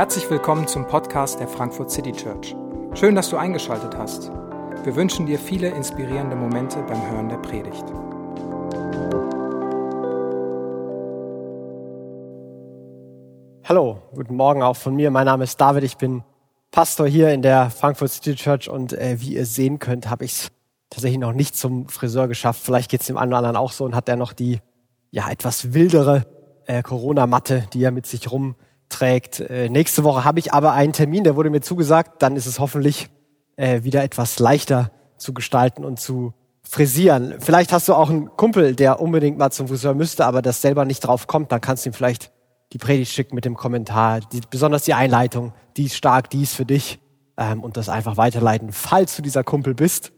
Herzlich willkommen zum Podcast der Frankfurt City Church. Schön, dass du eingeschaltet hast. Wir wünschen dir viele inspirierende Momente beim Hören der Predigt. Hallo, guten Morgen auch von mir. Mein Name ist David, ich bin Pastor hier in der Frankfurt City Church und äh, wie ihr sehen könnt, habe ich es tatsächlich noch nicht zum Friseur geschafft. Vielleicht geht es dem einen oder anderen auch so und hat er noch die ja etwas wildere äh, Corona-Matte, die er mit sich rum trägt. Äh, nächste Woche habe ich aber einen Termin, der wurde mir zugesagt. Dann ist es hoffentlich äh, wieder etwas leichter zu gestalten und zu frisieren. Vielleicht hast du auch einen Kumpel, der unbedingt mal zum Friseur müsste, aber das selber nicht drauf kommt. Dann kannst du ihm vielleicht die Predigt schicken mit dem Kommentar, die, besonders die Einleitung, die ist stark, die ist für dich ähm, und das einfach weiterleiten. Falls du dieser Kumpel bist,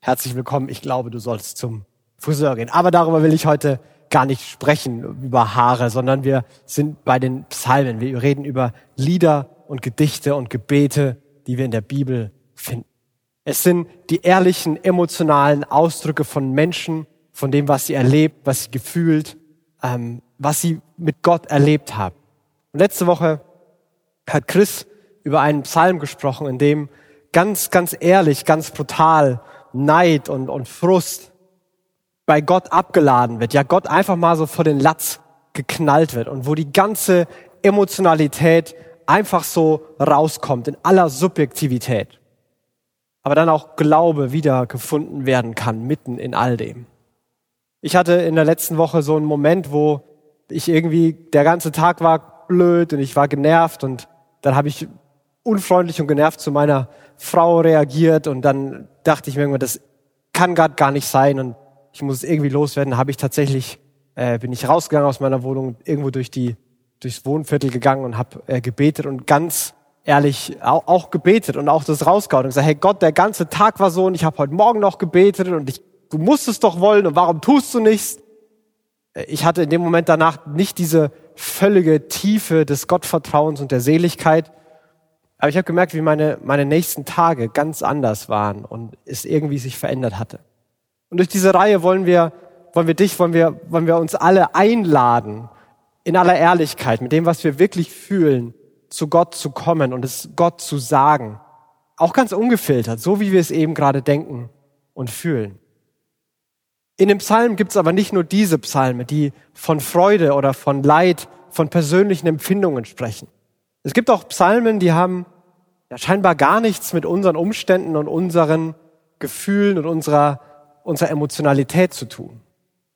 herzlich willkommen. Ich glaube, du sollst zum Friseur gehen. Aber darüber will ich heute gar nicht sprechen über Haare, sondern wir sind bei den Psalmen. Wir reden über Lieder und Gedichte und Gebete, die wir in der Bibel finden. Es sind die ehrlichen, emotionalen Ausdrücke von Menschen, von dem, was sie erlebt, was sie gefühlt, ähm, was sie mit Gott erlebt haben. Und letzte Woche hat Chris über einen Psalm gesprochen, in dem ganz, ganz ehrlich, ganz brutal Neid und, und Frust bei Gott abgeladen wird, ja Gott einfach mal so vor den Latz geknallt wird und wo die ganze Emotionalität einfach so rauskommt in aller Subjektivität. Aber dann auch Glaube wieder gefunden werden kann mitten in all dem. Ich hatte in der letzten Woche so einen Moment, wo ich irgendwie, der ganze Tag war blöd und ich war genervt und dann habe ich unfreundlich und genervt zu meiner Frau reagiert und dann dachte ich mir irgendwann, das kann gerade gar nicht sein und ich muss es irgendwie loswerden, habe ich tatsächlich, äh, bin ich rausgegangen aus meiner Wohnung, irgendwo durch die, durchs Wohnviertel gegangen und habe äh, gebetet und ganz ehrlich auch, auch gebetet und auch das rausgehauen und gesagt, hey Gott, der ganze Tag war so und ich habe heute Morgen noch gebetet und ich, du musst es doch wollen und warum tust du nichts? Äh, ich hatte in dem Moment danach nicht diese völlige Tiefe des Gottvertrauens und der Seligkeit, aber ich habe gemerkt, wie meine, meine nächsten Tage ganz anders waren und es irgendwie sich verändert hatte. Und durch diese Reihe wollen wir, wollen wir dich, wollen wir, wollen wir uns alle einladen, in aller Ehrlichkeit, mit dem, was wir wirklich fühlen, zu Gott zu kommen und es Gott zu sagen. Auch ganz ungefiltert, so wie wir es eben gerade denken und fühlen. In dem Psalm gibt es aber nicht nur diese Psalme, die von Freude oder von Leid, von persönlichen Empfindungen sprechen. Es gibt auch Psalmen, die haben ja scheinbar gar nichts mit unseren Umständen und unseren Gefühlen und unserer unserer Emotionalität zu tun.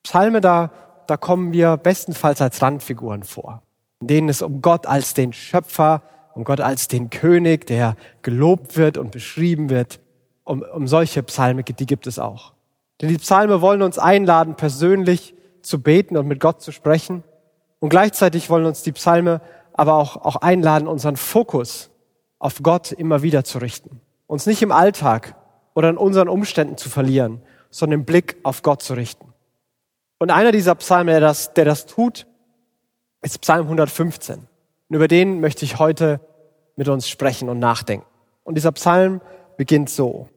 Psalme, da, da kommen wir bestenfalls als Randfiguren vor, in denen es um Gott als den Schöpfer, um Gott als den König, der gelobt wird und beschrieben wird, um, um solche Psalme, die gibt es auch. Denn die Psalme wollen uns einladen, persönlich zu beten und mit Gott zu sprechen. Und gleichzeitig wollen uns die Psalme aber auch, auch einladen, unseren Fokus auf Gott immer wieder zu richten. Uns nicht im Alltag oder in unseren Umständen zu verlieren, sondern den Blick auf Gott zu richten. Und einer dieser Psalmen, der das, der das tut, ist Psalm 115. Und über den möchte ich heute mit uns sprechen und nachdenken. Und dieser Psalm beginnt so.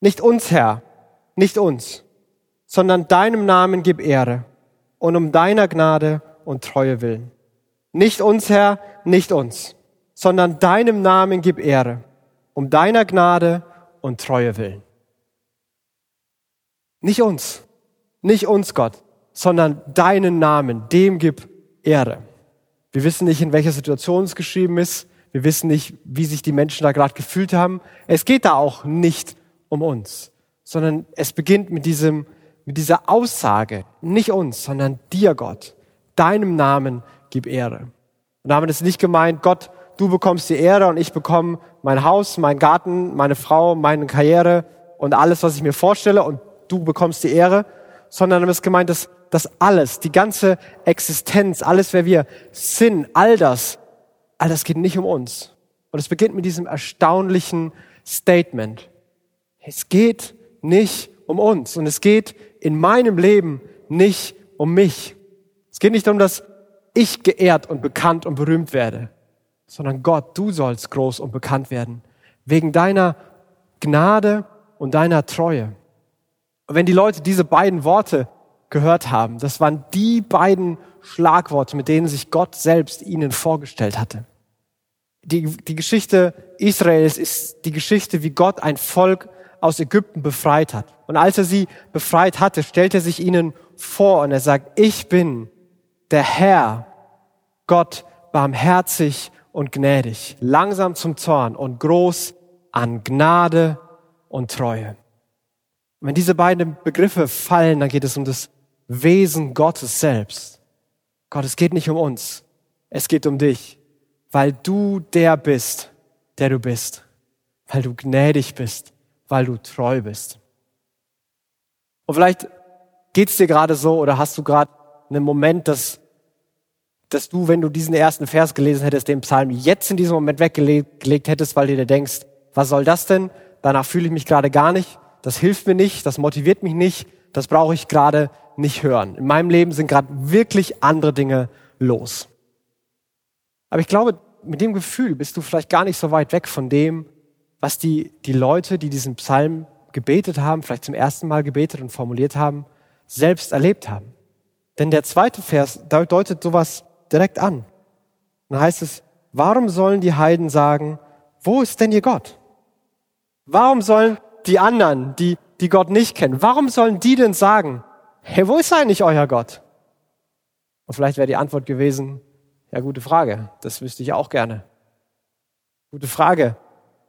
Nicht uns, Herr, nicht uns, sondern deinem Namen gib Ehre und um deiner Gnade und Treue willen. Nicht uns, Herr, nicht uns, sondern deinem Namen gib Ehre, um deiner Gnade und Treue willen. Nicht uns, nicht uns, Gott, sondern deinen Namen, dem gib Ehre. Wir wissen nicht, in welcher Situation es geschrieben ist. Wir wissen nicht, wie sich die Menschen da gerade gefühlt haben. Es geht da auch nicht um uns, sondern es beginnt mit diesem, mit dieser Aussage, nicht uns, sondern dir, Gott. Deinem Namen gib Ehre. Und damit ist nicht gemeint, Gott, du bekommst die Ehre und ich bekomme mein Haus, mein Garten, meine Frau, meine Karriere und alles, was ich mir vorstelle und du bekommst die Ehre, sondern es ist gemeint, dass, dass alles, die ganze Existenz, alles, wer wir sind, all das, all das geht nicht um uns. Und es beginnt mit diesem erstaunlichen Statement. Es geht nicht um uns und es geht in meinem Leben nicht um mich. Es geht nicht darum, dass ich geehrt und bekannt und berühmt werde, sondern Gott, du sollst groß und bekannt werden, wegen deiner Gnade und deiner Treue. Und wenn die Leute diese beiden Worte gehört haben, das waren die beiden Schlagworte, mit denen sich Gott selbst ihnen vorgestellt hatte. Die, die Geschichte Israels ist die Geschichte, wie Gott ein Volk aus Ägypten befreit hat. Und als er sie befreit hatte, stellt er sich ihnen vor und er sagt, ich bin der Herr, Gott barmherzig und gnädig, langsam zum Zorn und groß an Gnade und Treue. Und wenn diese beiden Begriffe fallen, dann geht es um das Wesen Gottes selbst. Gott, es geht nicht um uns, es geht um dich, weil du der bist, der du bist, weil du gnädig bist, weil du treu bist. Und vielleicht geht's dir gerade so oder hast du gerade einen Moment, dass, dass du, wenn du diesen ersten Vers gelesen hättest, den Psalm jetzt in diesem Moment weggelegt hättest, weil du dir denkst, was soll das denn? Danach fühle ich mich gerade gar nicht. Das hilft mir nicht, das motiviert mich nicht, das brauche ich gerade nicht hören. In meinem Leben sind gerade wirklich andere Dinge los. Aber ich glaube, mit dem Gefühl bist du vielleicht gar nicht so weit weg von dem, was die, die Leute, die diesen Psalm gebetet haben, vielleicht zum ersten Mal gebetet und formuliert haben, selbst erlebt haben. Denn der zweite Vers deutet sowas direkt an. Dann heißt es, warum sollen die Heiden sagen, wo ist denn ihr Gott? Warum sollen die anderen, die, die Gott nicht kennen, warum sollen die denn sagen, hey, wo ist eigentlich euer Gott? Und vielleicht wäre die Antwort gewesen, ja, gute Frage, das wüsste ich auch gerne. Gute Frage.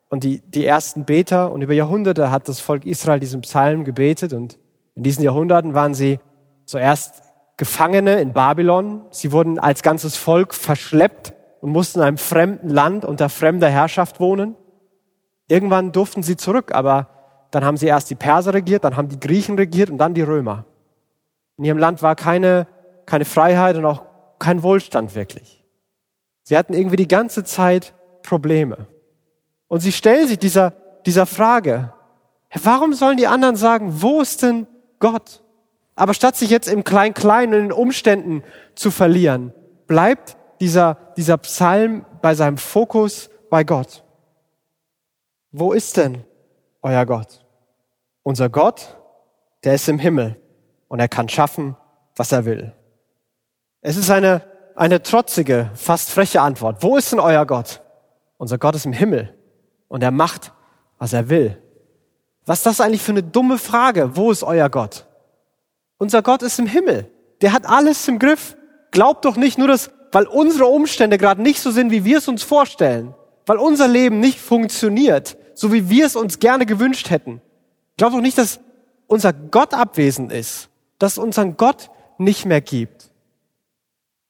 Und die, die ersten Beter und über Jahrhunderte hat das Volk Israel diesen Psalm gebetet und in diesen Jahrhunderten waren sie zuerst Gefangene in Babylon. Sie wurden als ganzes Volk verschleppt und mussten in einem fremden Land unter fremder Herrschaft wohnen. Irgendwann durften sie zurück, aber dann haben sie erst die Perser regiert, dann haben die Griechen regiert und dann die Römer. In ihrem Land war keine, keine Freiheit und auch kein Wohlstand wirklich. Sie hatten irgendwie die ganze Zeit Probleme. Und sie stellen sich dieser, dieser Frage, warum sollen die anderen sagen, wo ist denn Gott? Aber statt sich jetzt im Klein-Klein und in den Umständen zu verlieren, bleibt dieser, dieser Psalm bei seinem Fokus bei Gott. Wo ist denn euer Gott? Unser Gott, der ist im Himmel und er kann schaffen, was er will. Es ist eine, eine trotzige, fast freche Antwort. Wo ist denn euer Gott? Unser Gott ist im Himmel und er macht, was er will. Was ist das eigentlich für eine dumme Frage? Wo ist euer Gott? Unser Gott ist im Himmel. Der hat alles im Griff. Glaubt doch nicht nur, dass, weil unsere Umstände gerade nicht so sind, wie wir es uns vorstellen, weil unser Leben nicht funktioniert, so wie wir es uns gerne gewünscht hätten. Glaubt doch nicht, dass unser Gott abwesend ist, dass es unseren Gott nicht mehr gibt.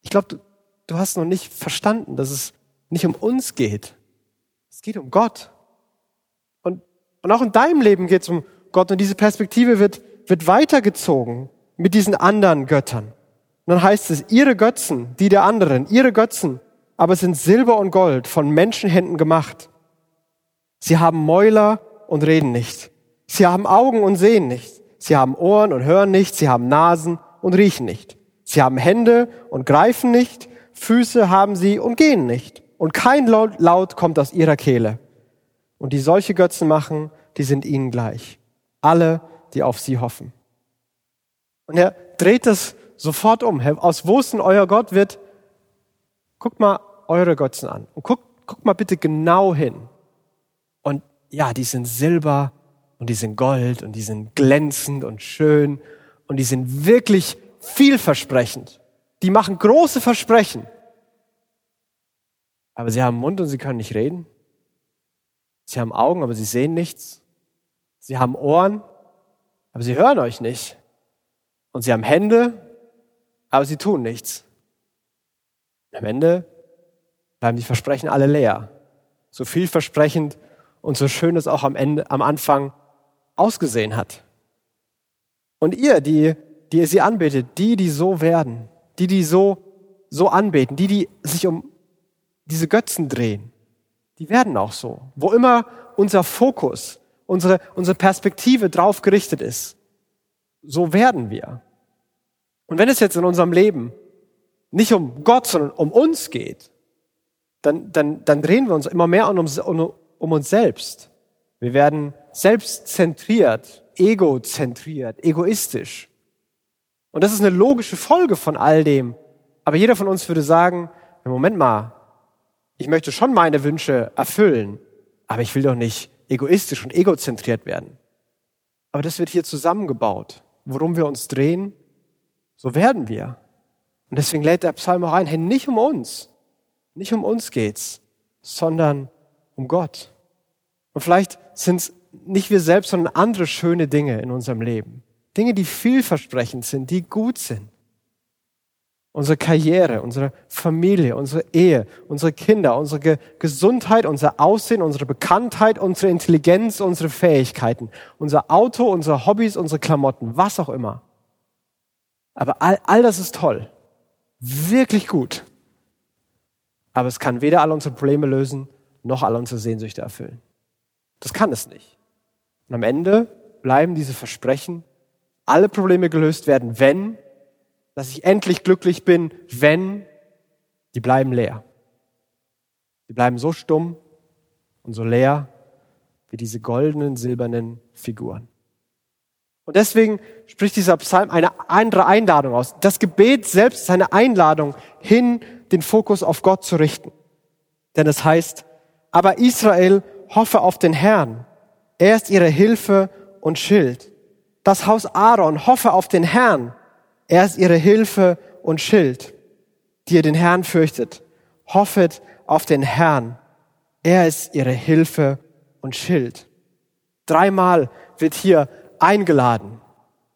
Ich glaube, du, du hast noch nicht verstanden, dass es nicht um uns geht. Es geht um Gott. Und, und auch in deinem Leben geht es um Gott. Und diese Perspektive wird, wird weitergezogen mit diesen anderen Göttern. Und dann heißt es, ihre Götzen, die der anderen, ihre Götzen, aber sind Silber und Gold von Menschenhänden gemacht. Sie haben Mäuler und reden nicht. Sie haben Augen und sehen nicht. Sie haben Ohren und hören nicht. Sie haben Nasen und riechen nicht. Sie haben Hände und greifen nicht, Füße haben sie und gehen nicht. Und kein Laut kommt aus ihrer Kehle. Und die solche Götzen machen, die sind ihnen gleich. Alle, die auf sie hoffen. Und er dreht das sofort um. Aus wo ist denn euer Gott wird, guckt mal eure Götzen an. Und guckt, guckt mal bitte genau hin. Ja, die sind Silber und die sind Gold und die sind glänzend und schön und die sind wirklich vielversprechend. Die machen große Versprechen. Aber sie haben Mund und sie können nicht reden. Sie haben Augen, aber sie sehen nichts. Sie haben Ohren, aber sie hören euch nicht. Und sie haben Hände, aber sie tun nichts. Am Ende bleiben die Versprechen alle leer. So vielversprechend und so schön es auch am Ende, am Anfang ausgesehen hat. Und ihr, die die ihr sie anbetet, die, die so werden, die, die so, so anbeten, die, die sich um diese Götzen drehen, die werden auch so. Wo immer unser Fokus, unsere, unsere Perspektive drauf gerichtet ist, so werden wir. Und wenn es jetzt in unserem Leben nicht um Gott, sondern um uns geht, dann, dann, dann drehen wir uns immer mehr um, um, um uns selbst. Wir werden selbstzentriert, egozentriert, egoistisch. Und das ist eine logische Folge von all dem, Aber jeder von uns würde sagen, Moment mal, ich möchte schon meine Wünsche erfüllen, aber ich will doch nicht egoistisch und egozentriert werden. Aber das wird hier zusammengebaut. Worum wir uns drehen, so werden wir. Und deswegen lädt der Psalm auch ein, hey, nicht um uns, nicht um uns geht's, sondern um Gott. Und vielleicht sind es nicht wir selbst, sondern andere schöne Dinge in unserem Leben. Dinge, die vielversprechend sind, die gut sind. Unsere Karriere, unsere Familie, unsere Ehe, unsere Kinder, unsere Ge Gesundheit, unser Aussehen, unsere Bekanntheit, unsere Intelligenz, unsere Fähigkeiten, unser Auto, unsere Hobbys, unsere Klamotten, was auch immer. Aber all, all das ist toll. Wirklich gut. Aber es kann weder all unsere Probleme lösen, noch all unsere Sehnsüchte erfüllen. Das kann es nicht. Und am Ende bleiben diese Versprechen, alle Probleme gelöst werden, wenn, dass ich endlich glücklich bin, wenn, die bleiben leer. Die bleiben so stumm und so leer wie diese goldenen, silbernen Figuren. Und deswegen spricht dieser Psalm eine andere Einladung aus. Das Gebet selbst ist eine Einladung, hin den Fokus auf Gott zu richten. Denn es heißt, aber Israel hoffe auf den Herrn. Er ist ihre Hilfe und Schild. Das Haus Aaron hoffe auf den Herrn. Er ist ihre Hilfe und Schild. Die ihr den Herrn fürchtet, hoffet auf den Herrn. Er ist ihre Hilfe und Schild. Dreimal wird hier eingeladen.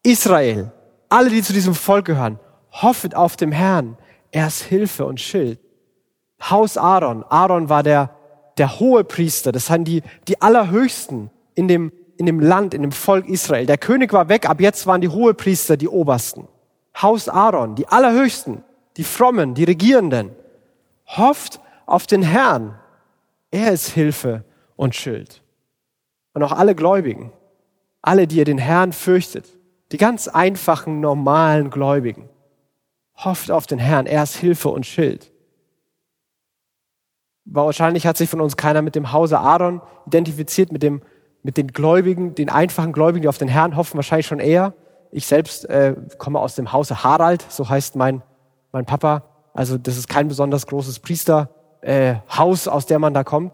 Israel, alle, die zu diesem Volk gehören, hoffet auf dem Herrn. Er ist Hilfe und Schild. Haus Aaron. Aaron war der der hohe Priester, das sind die, die Allerhöchsten in dem, in dem Land, in dem Volk Israel. Der König war weg, ab jetzt waren die hohe Priester die Obersten. Haus Aaron, die Allerhöchsten, die Frommen, die Regierenden. Hofft auf den Herrn. Er ist Hilfe und Schild. Und auch alle Gläubigen, alle, die ihr den Herrn fürchtet, die ganz einfachen, normalen Gläubigen. Hofft auf den Herrn, er ist Hilfe und Schild. Wahrscheinlich hat sich von uns keiner mit dem Hause Aaron identifiziert, mit, dem, mit den Gläubigen, den einfachen Gläubigen, die auf den Herrn hoffen, wahrscheinlich schon eher. Ich selbst äh, komme aus dem Hause Harald, so heißt mein, mein Papa. Also das ist kein besonders großes Priesterhaus, äh, Haus, aus der man da kommt.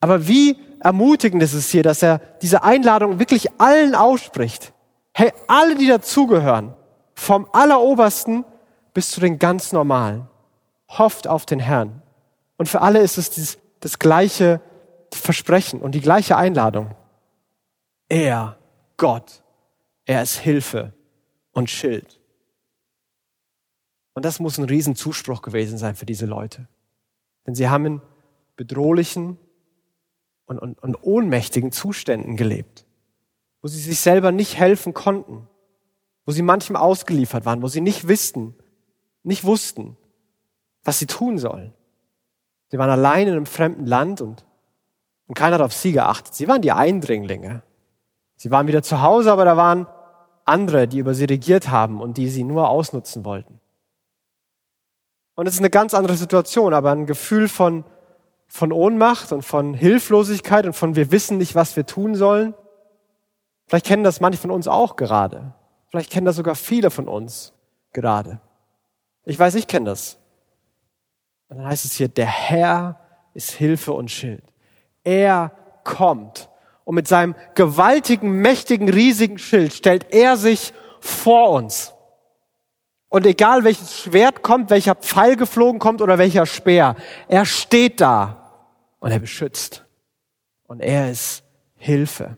Aber wie ermutigend ist es hier, dass er diese Einladung wirklich allen ausspricht. Hey, alle, die dazugehören, vom Allerobersten bis zu den ganz Normalen, hofft auf den Herrn. Und für alle ist es dieses, das gleiche Versprechen und die gleiche Einladung. Er, Gott, er ist Hilfe und Schild. Und das muss ein Riesenzuspruch gewesen sein für diese Leute. Denn sie haben in bedrohlichen und, und, und ohnmächtigen Zuständen gelebt, wo sie sich selber nicht helfen konnten, wo sie manchem ausgeliefert waren, wo sie nicht wussten, nicht wussten, was sie tun sollen. Sie waren allein in einem fremden Land und, und keiner hat auf sie geachtet. Sie waren die Eindringlinge. Sie waren wieder zu Hause, aber da waren andere, die über sie regiert haben und die sie nur ausnutzen wollten. Und es ist eine ganz andere Situation, aber ein Gefühl von, von Ohnmacht und von Hilflosigkeit und von wir wissen nicht, was wir tun sollen. Vielleicht kennen das manche von uns auch gerade. Vielleicht kennen das sogar viele von uns gerade. Ich weiß, ich kenne das. Und dann heißt es hier, der Herr ist Hilfe und Schild. Er kommt. Und mit seinem gewaltigen, mächtigen, riesigen Schild stellt er sich vor uns. Und egal welches Schwert kommt, welcher Pfeil geflogen kommt oder welcher Speer, er steht da und er beschützt. Und er ist Hilfe.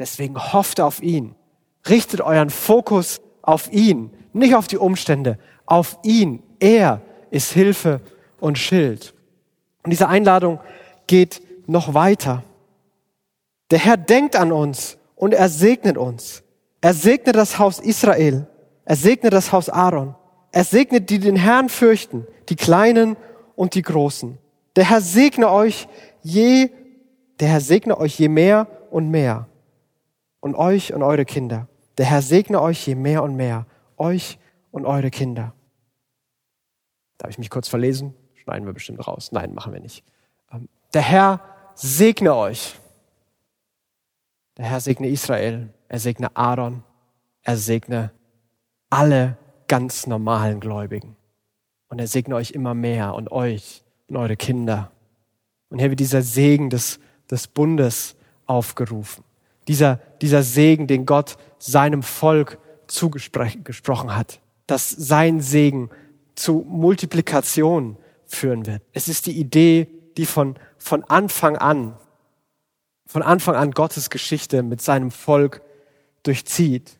Deswegen hofft auf ihn. Richtet euren Fokus auf ihn, nicht auf die Umstände, auf ihn. Er ist Hilfe und Schild. Und diese Einladung geht noch weiter. Der Herr denkt an uns und er segnet uns. Er segnet das Haus Israel. Er segnet das Haus Aaron. Er segnet die den Herrn fürchten, die Kleinen und die Großen. Der Herr segne euch je, der Herr segne euch je mehr und mehr. Und euch und eure Kinder. Der Herr segne euch je mehr und mehr. Euch und eure Kinder. Darf ich mich kurz verlesen? Schneiden wir bestimmt raus. Nein, machen wir nicht. Ähm, der Herr segne euch. Der Herr segne Israel. Er segne Aaron. Er segne alle ganz normalen Gläubigen. Und er segne euch immer mehr und euch und eure Kinder. Und hier wird dieser Segen des, des Bundes aufgerufen. Dieser, dieser Segen, den Gott seinem Volk zugesprochen hat. Dass sein Segen zu Multiplikation führen wird. Es ist die Idee, die von, von Anfang an, von Anfang an Gottes Geschichte mit seinem Volk durchzieht.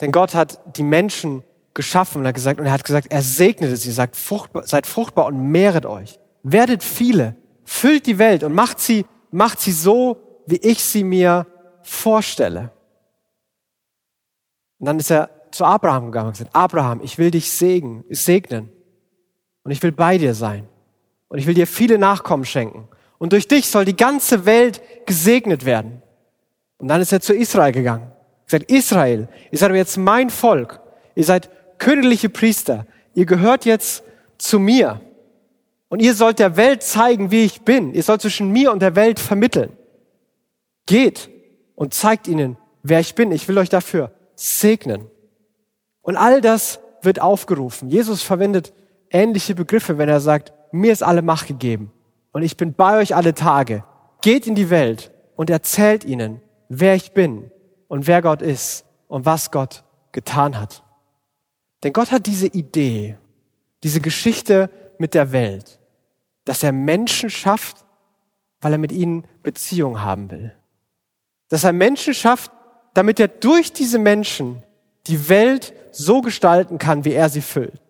Denn Gott hat die Menschen geschaffen und hat gesagt, und er hat gesagt, er segnete sie, sagt, fruchtbar, seid fruchtbar und mehret euch. Werdet viele, füllt die Welt und macht sie, macht sie so, wie ich sie mir vorstelle. Und dann ist er zu Abraham gegangen und gesagt, Abraham, ich will dich segnen, segnen. Und ich will bei dir sein. Und ich will dir viele Nachkommen schenken. Und durch dich soll die ganze Welt gesegnet werden. Und dann ist er zu Israel gegangen. Er sagt, Israel, ihr seid jetzt mein Volk. Ihr seid königliche Priester. Ihr gehört jetzt zu mir. Und ihr sollt der Welt zeigen, wie ich bin. Ihr sollt zwischen mir und der Welt vermitteln. Geht und zeigt ihnen, wer ich bin. Ich will euch dafür segnen. Und all das wird aufgerufen. Jesus verwendet ähnliche Begriffe, wenn er sagt, mir ist alle Macht gegeben und ich bin bei euch alle Tage. Geht in die Welt und erzählt ihnen, wer ich bin und wer Gott ist und was Gott getan hat. Denn Gott hat diese Idee, diese Geschichte mit der Welt, dass er Menschen schafft, weil er mit ihnen Beziehung haben will. Dass er Menschen schafft, damit er durch diese Menschen die Welt so gestalten kann, wie er sie füllt,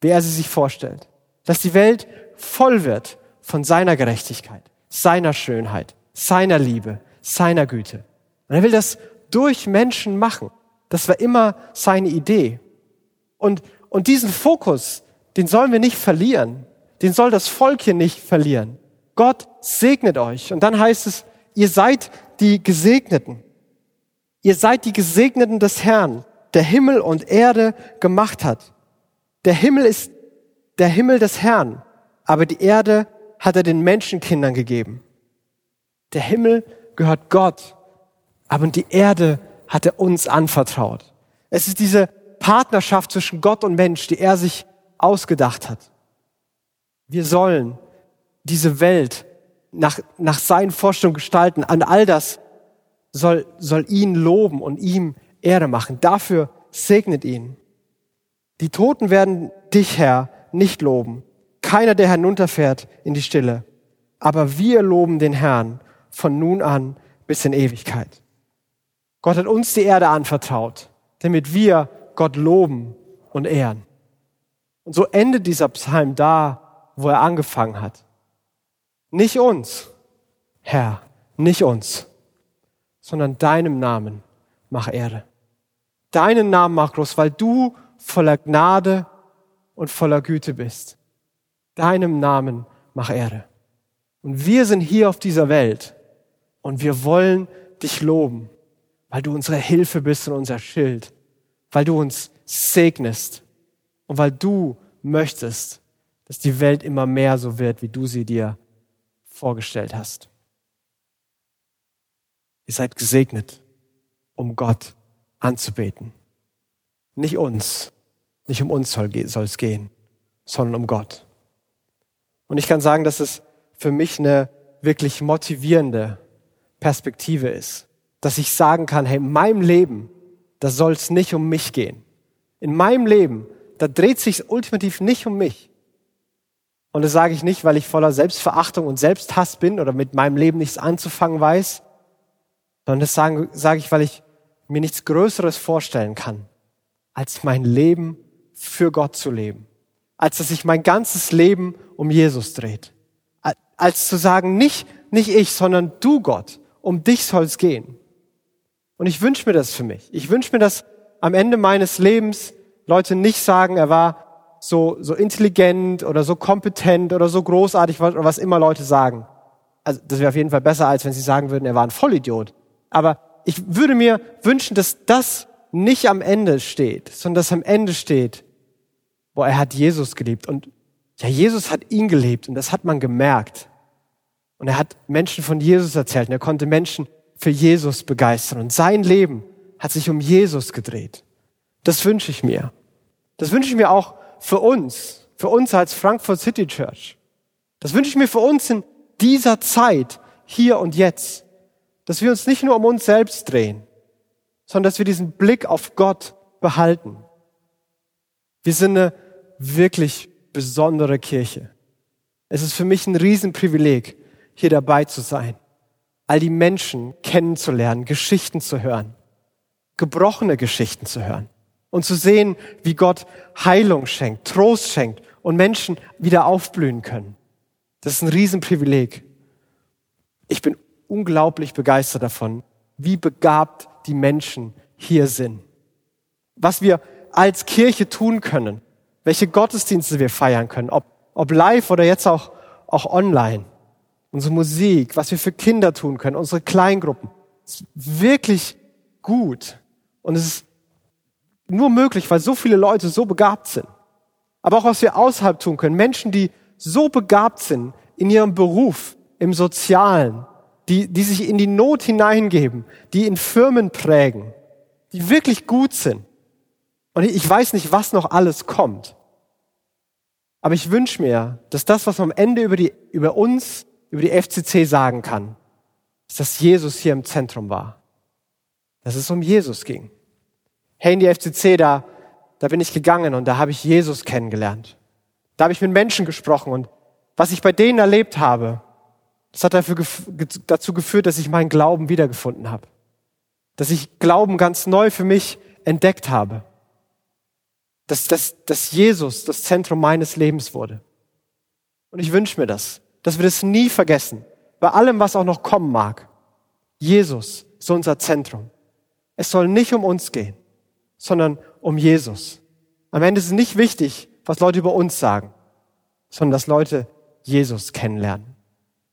wie er sie sich vorstellt. Dass die Welt voll wird von seiner Gerechtigkeit, seiner Schönheit, seiner Liebe, seiner Güte. Und er will das durch Menschen machen. Das war immer seine Idee. Und, und diesen Fokus, den sollen wir nicht verlieren. Den soll das Volk hier nicht verlieren. Gott segnet euch. Und dann heißt es, ihr seid die Gesegneten. Ihr seid die Gesegneten des Herrn der Himmel und Erde gemacht hat. Der Himmel ist der Himmel des Herrn, aber die Erde hat er den Menschenkindern gegeben. Der Himmel gehört Gott, aber die Erde hat er uns anvertraut. Es ist diese Partnerschaft zwischen Gott und Mensch, die er sich ausgedacht hat. Wir sollen diese Welt nach, nach seinen Vorstellungen gestalten. An all das soll, soll ihn loben und ihm Ehre machen. Dafür segnet ihn. Die Toten werden dich, Herr, nicht loben. Keiner, der herunterfährt in die Stille. Aber wir loben den Herrn von nun an bis in Ewigkeit. Gott hat uns die Erde anvertraut, damit wir Gott loben und ehren. Und so endet dieser Psalm da, wo er angefangen hat. Nicht uns, Herr, nicht uns, sondern deinem Namen mach Ehre deinen Namen mach groß, weil du voller Gnade und voller Güte bist. Deinem Namen mach Ehre. Und wir sind hier auf dieser Welt und wir wollen dich loben, weil du unsere Hilfe bist und unser Schild, weil du uns segnest und weil du möchtest, dass die Welt immer mehr so wird, wie du sie dir vorgestellt hast. Ihr seid gesegnet, um Gott anzubeten. Nicht uns, nicht um uns soll es gehen, sondern um Gott. Und ich kann sagen, dass es für mich eine wirklich motivierende Perspektive ist, dass ich sagen kann, hey, in meinem Leben, da soll es nicht um mich gehen. In meinem Leben, da dreht sich ultimativ nicht um mich. Und das sage ich nicht, weil ich voller Selbstverachtung und Selbsthass bin oder mit meinem Leben nichts anzufangen weiß, sondern das sage, sage ich, weil ich mir nichts Größeres vorstellen kann, als mein Leben für Gott zu leben. Als dass sich mein ganzes Leben um Jesus dreht. Als zu sagen, nicht, nicht ich, sondern du Gott, um dich soll's gehen. Und ich wünsche mir das für mich. Ich wünsche mir, dass am Ende meines Lebens Leute nicht sagen, er war so, so intelligent oder so kompetent oder so großartig oder was immer Leute sagen. Also das wäre auf jeden Fall besser, als wenn sie sagen würden, er war ein Vollidiot. Aber ich würde mir wünschen, dass das nicht am Ende steht, sondern dass am Ende steht, wo er hat Jesus geliebt und ja, Jesus hat ihn gelebt und das hat man gemerkt. Und er hat Menschen von Jesus erzählt und er konnte Menschen für Jesus begeistern und sein Leben hat sich um Jesus gedreht. Das wünsche ich mir. Das wünsche ich mir auch für uns, für uns als Frankfurt City Church. Das wünsche ich mir für uns in dieser Zeit, hier und jetzt, dass wir uns nicht nur um uns selbst drehen, sondern dass wir diesen Blick auf Gott behalten. Wir sind eine wirklich besondere Kirche. Es ist für mich ein Riesenprivileg, hier dabei zu sein, all die Menschen kennenzulernen, Geschichten zu hören, gebrochene Geschichten zu hören und zu sehen, wie Gott Heilung schenkt, Trost schenkt und Menschen wieder aufblühen können. Das ist ein Riesenprivileg. Ich bin unglaublich begeistert davon, wie begabt die Menschen hier sind. Was wir als Kirche tun können, welche Gottesdienste wir feiern können, ob, ob live oder jetzt auch, auch online. Unsere Musik, was wir für Kinder tun können, unsere Kleingruppen. ist wirklich gut. Und es ist nur möglich, weil so viele Leute so begabt sind. Aber auch was wir außerhalb tun können. Menschen, die so begabt sind in ihrem Beruf, im Sozialen, die, die sich in die Not hineingeben, die in Firmen prägen, die wirklich gut sind. Und ich weiß nicht, was noch alles kommt. Aber ich wünsche mir, dass das, was man am Ende über, die, über uns, über die FCC sagen kann, ist, dass Jesus hier im Zentrum war. Dass es um Jesus ging. Hey, in die FCC, da, da bin ich gegangen und da habe ich Jesus kennengelernt. Da habe ich mit Menschen gesprochen und was ich bei denen erlebt habe, das hat dafür, dazu geführt, dass ich meinen Glauben wiedergefunden habe. Dass ich Glauben ganz neu für mich entdeckt habe. Dass, dass, dass Jesus das Zentrum meines Lebens wurde. Und ich wünsche mir das, dass wir das nie vergessen. Bei allem, was auch noch kommen mag. Jesus ist unser Zentrum. Es soll nicht um uns gehen, sondern um Jesus. Am Ende ist es nicht wichtig, was Leute über uns sagen, sondern dass Leute Jesus kennenlernen.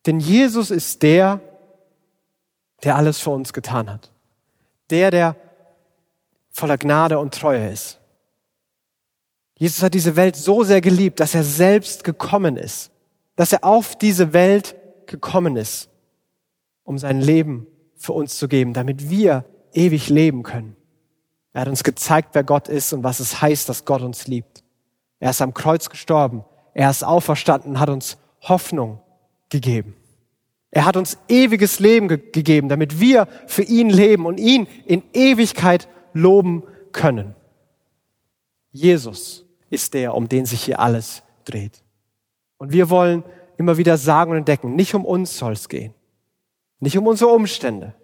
Denn Jesus ist der, der alles für uns getan hat. Der, der voller Gnade und Treue ist. Jesus hat diese Welt so sehr geliebt, dass er selbst gekommen ist. Dass er auf diese Welt gekommen ist, um sein Leben für uns zu geben, damit wir ewig leben können. Er hat uns gezeigt, wer Gott ist und was es heißt, dass Gott uns liebt. Er ist am Kreuz gestorben. Er ist auferstanden, hat uns Hoffnung gegeben. Er hat uns ewiges Leben ge gegeben, damit wir für ihn leben und ihn in Ewigkeit loben können. Jesus ist der, um den sich hier alles dreht. Und wir wollen immer wieder sagen und entdecken, nicht um uns soll es gehen, nicht um unsere Umstände,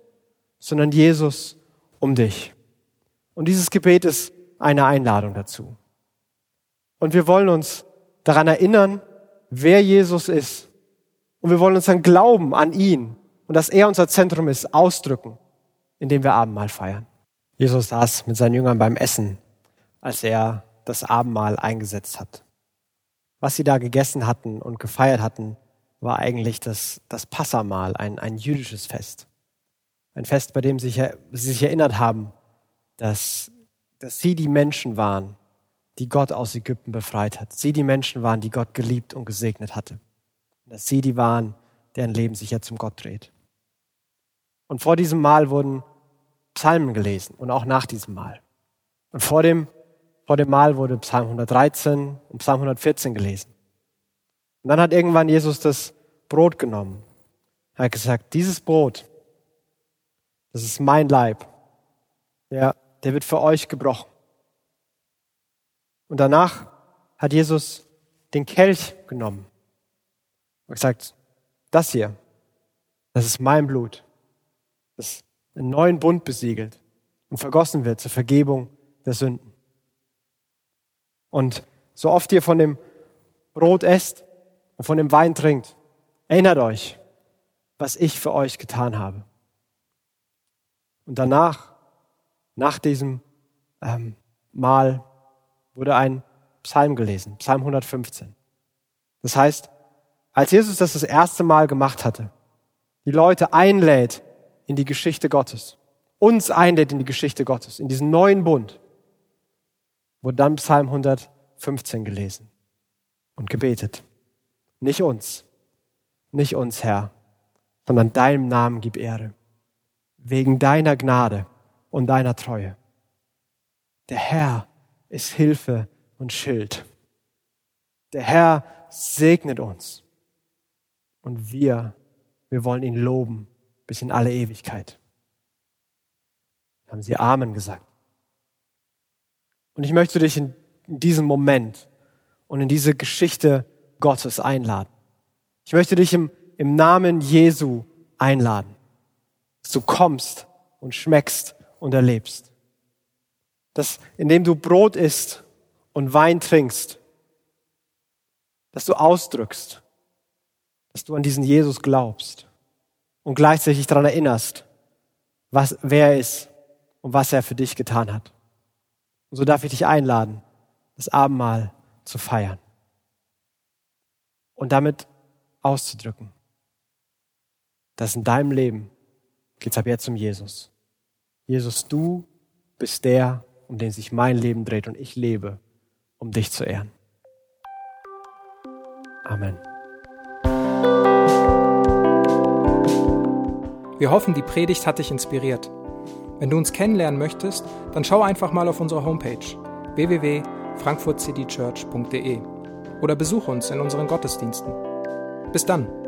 sondern Jesus um dich. Und dieses Gebet ist eine Einladung dazu. Und wir wollen uns daran erinnern, wer Jesus ist und wir wollen unseren Glauben an ihn und dass er unser Zentrum ist, ausdrücken, indem wir Abendmahl feiern. Jesus saß mit seinen Jüngern beim Essen, als er das Abendmahl eingesetzt hat. Was sie da gegessen hatten und gefeiert hatten, war eigentlich das, das Passamahl, ein, ein jüdisches Fest. Ein Fest, bei dem sie sich, sie sich erinnert haben, dass, dass sie die Menschen waren, die Gott aus Ägypten befreit hat. Sie die Menschen waren, die Gott geliebt und gesegnet hatte dass sie die waren, deren Leben sich jetzt um Gott dreht. Und vor diesem Mal wurden Psalmen gelesen und auch nach diesem Mal. Und vor dem, vor dem Mal wurde Psalm 113 und Psalm 114 gelesen. Und dann hat irgendwann Jesus das Brot genommen. Er hat gesagt, dieses Brot, das ist mein Leib. Der, der wird für euch gebrochen. Und danach hat Jesus den Kelch genommen und gesagt, das hier, das ist mein Blut, das einen neuen Bund besiegelt und vergossen wird zur Vergebung der Sünden. Und so oft ihr von dem Brot esst und von dem Wein trinkt, erinnert euch, was ich für euch getan habe. Und danach, nach diesem ähm, Mahl, wurde ein Psalm gelesen, Psalm 115. Das heißt, als Jesus das das erste Mal gemacht hatte, die Leute einlädt in die Geschichte Gottes, uns einlädt in die Geschichte Gottes, in diesen neuen Bund, wurde dann Psalm 115 gelesen und gebetet. Nicht uns, nicht uns, Herr, sondern deinem Namen gib Ehre, wegen deiner Gnade und deiner Treue. Der Herr ist Hilfe und Schild. Der Herr segnet uns. Und wir, wir wollen ihn loben bis in alle Ewigkeit. Haben sie Amen gesagt. Und ich möchte dich in, diesem Moment und in diese Geschichte Gottes einladen. Ich möchte dich im, im Namen Jesu einladen, dass du kommst und schmeckst und erlebst. Dass indem du Brot isst und Wein trinkst, dass du ausdrückst, dass du an diesen Jesus glaubst und gleichzeitig daran erinnerst, was, wer er ist und was er für dich getan hat. Und so darf ich dich einladen, das Abendmahl zu feiern und damit auszudrücken, dass in deinem Leben geht's ab jetzt um Jesus. Jesus, du bist der, um den sich mein Leben dreht und ich lebe, um dich zu ehren. Amen. Wir hoffen, die Predigt hat dich inspiriert. Wenn du uns kennenlernen möchtest, dann schau einfach mal auf unsere Homepage www.frankfurtcitychurch.de oder besuche uns in unseren Gottesdiensten. Bis dann!